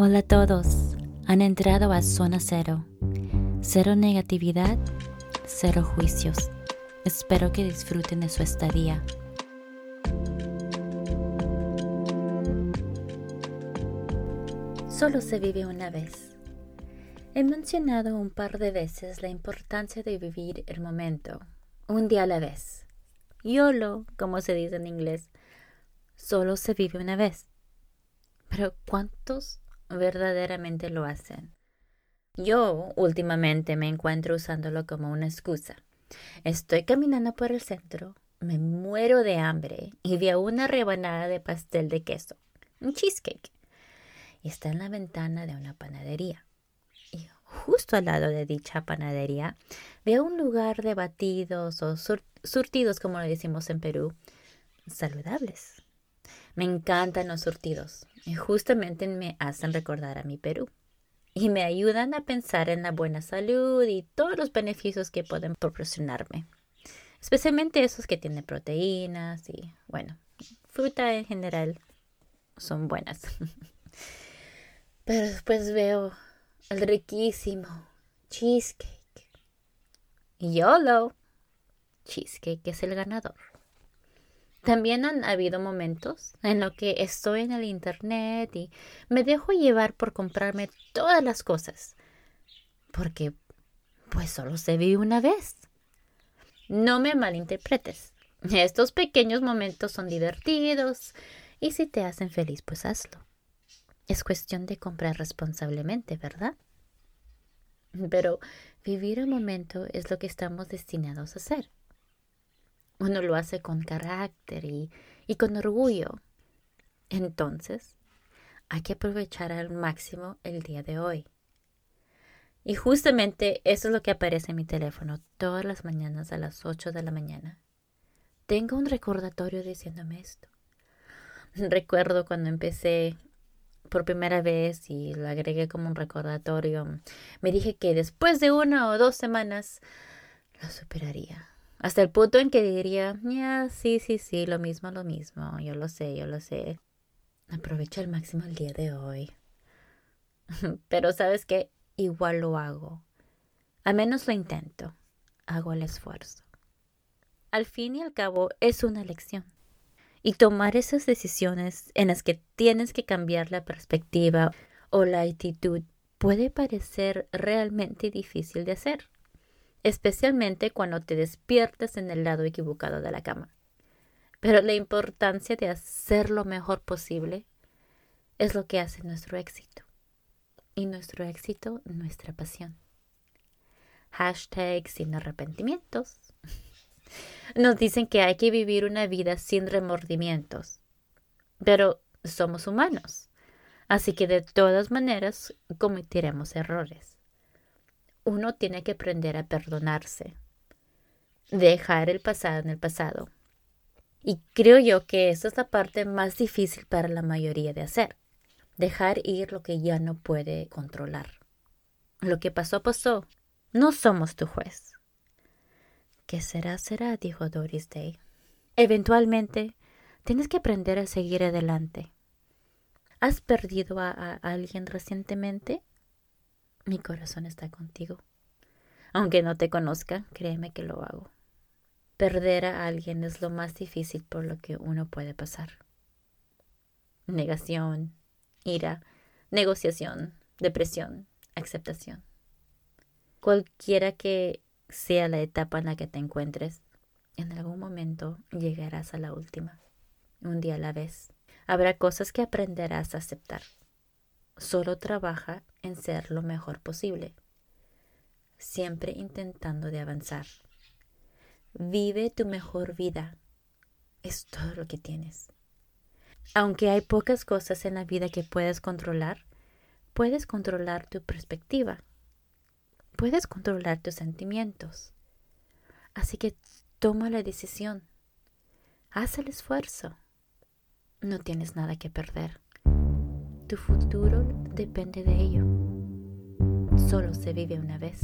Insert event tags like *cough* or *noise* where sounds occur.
Hola a todos, han entrado a Zona Cero. Cero negatividad, cero juicios. Espero que disfruten de su estadía. Solo se vive una vez. He mencionado un par de veces la importancia de vivir el momento, un día a la vez. YOLO, como se dice en inglés, solo se vive una vez. Pero ¿cuántos verdaderamente lo hacen. Yo últimamente me encuentro usándolo como una excusa. Estoy caminando por el centro, me muero de hambre y veo una rebanada de pastel de queso, un cheesecake. Y está en la ventana de una panadería. Y justo al lado de dicha panadería veo un lugar de batidos o surtidos, como lo decimos en Perú, saludables. Me encantan los surtidos y justamente me hacen recordar a mi Perú y me ayudan a pensar en la buena salud y todos los beneficios que pueden proporcionarme. Especialmente esos que tienen proteínas y, bueno, fruta en general son buenas. *laughs* Pero después veo el riquísimo cheesecake. YOLO, cheesecake es el ganador. También han habido momentos en los que estoy en el Internet y me dejo llevar por comprarme todas las cosas. Porque pues solo se vive una vez. No me malinterpretes. Estos pequeños momentos son divertidos y si te hacen feliz, pues hazlo. Es cuestión de comprar responsablemente, ¿verdad? Pero vivir el momento es lo que estamos destinados a hacer. Uno lo hace con carácter y, con orgullo. Entonces, hay que aprovechar al máximo el día de hoy. Y justamente eso es lo que aparece en mi teléfono todas las mañanas a las 8 de la mañana. Tengo un recordatorio diciéndome esto. *laughs* Recuerdo cuando empecé por primera vez y lo agregué como un recordatorio. Me dije que después de una o dos semanas lo superaría. Hasta el punto en que diría, ya, sí, sí, sí, lo mismo, lo mismo, yo lo sé, yo lo sé. Aprovecha al máximo el día de hoy. *laughs* Pero sabes que igual lo hago. Al menos lo intento. Hago el esfuerzo. Al fin y al cabo es una lección. Y tomar esas decisiones en las que tienes que cambiar la perspectiva o la actitud puede parecer realmente difícil de hacer especialmente cuando te despiertas en el lado equivocado de la cama. Pero la importancia de hacer lo mejor posible es lo que hace nuestro éxito. Y nuestro éxito, nuestra pasión. Hashtag sin arrepentimientos. *laughs* Nos dicen que hay que vivir una vida sin remordimientos. Pero somos humanos. Así que de todas maneras cometeremos errores uno tiene que aprender a perdonarse, dejar el pasado en el pasado. Y creo yo que esa es la parte más difícil para la mayoría de hacer, dejar ir lo que ya no puede controlar. Lo que pasó, pasó. No somos tu juez. ¿Qué será, será? dijo Doris Day. Eventualmente, tienes que aprender a seguir adelante. ¿Has perdido a, a alguien recientemente? Mi corazón está contigo. Aunque no te conozca, créeme que lo hago. Perder a alguien es lo más difícil por lo que uno puede pasar. Negación, ira, negociación, depresión, aceptación. Cualquiera que sea la etapa en la que te encuentres, en algún momento llegarás a la última, un día a la vez. Habrá cosas que aprenderás a aceptar Solo trabaja en ser lo mejor posible, siempre intentando de avanzar. Vive tu mejor vida. Es todo lo que tienes. Aunque hay pocas cosas en la vida que puedes controlar, puedes controlar tu perspectiva. Puedes controlar tus sentimientos. Así que toma la decisión. Haz el esfuerzo. No tienes nada que perder. Tu futuro depende de ello. Solo se vive una vez.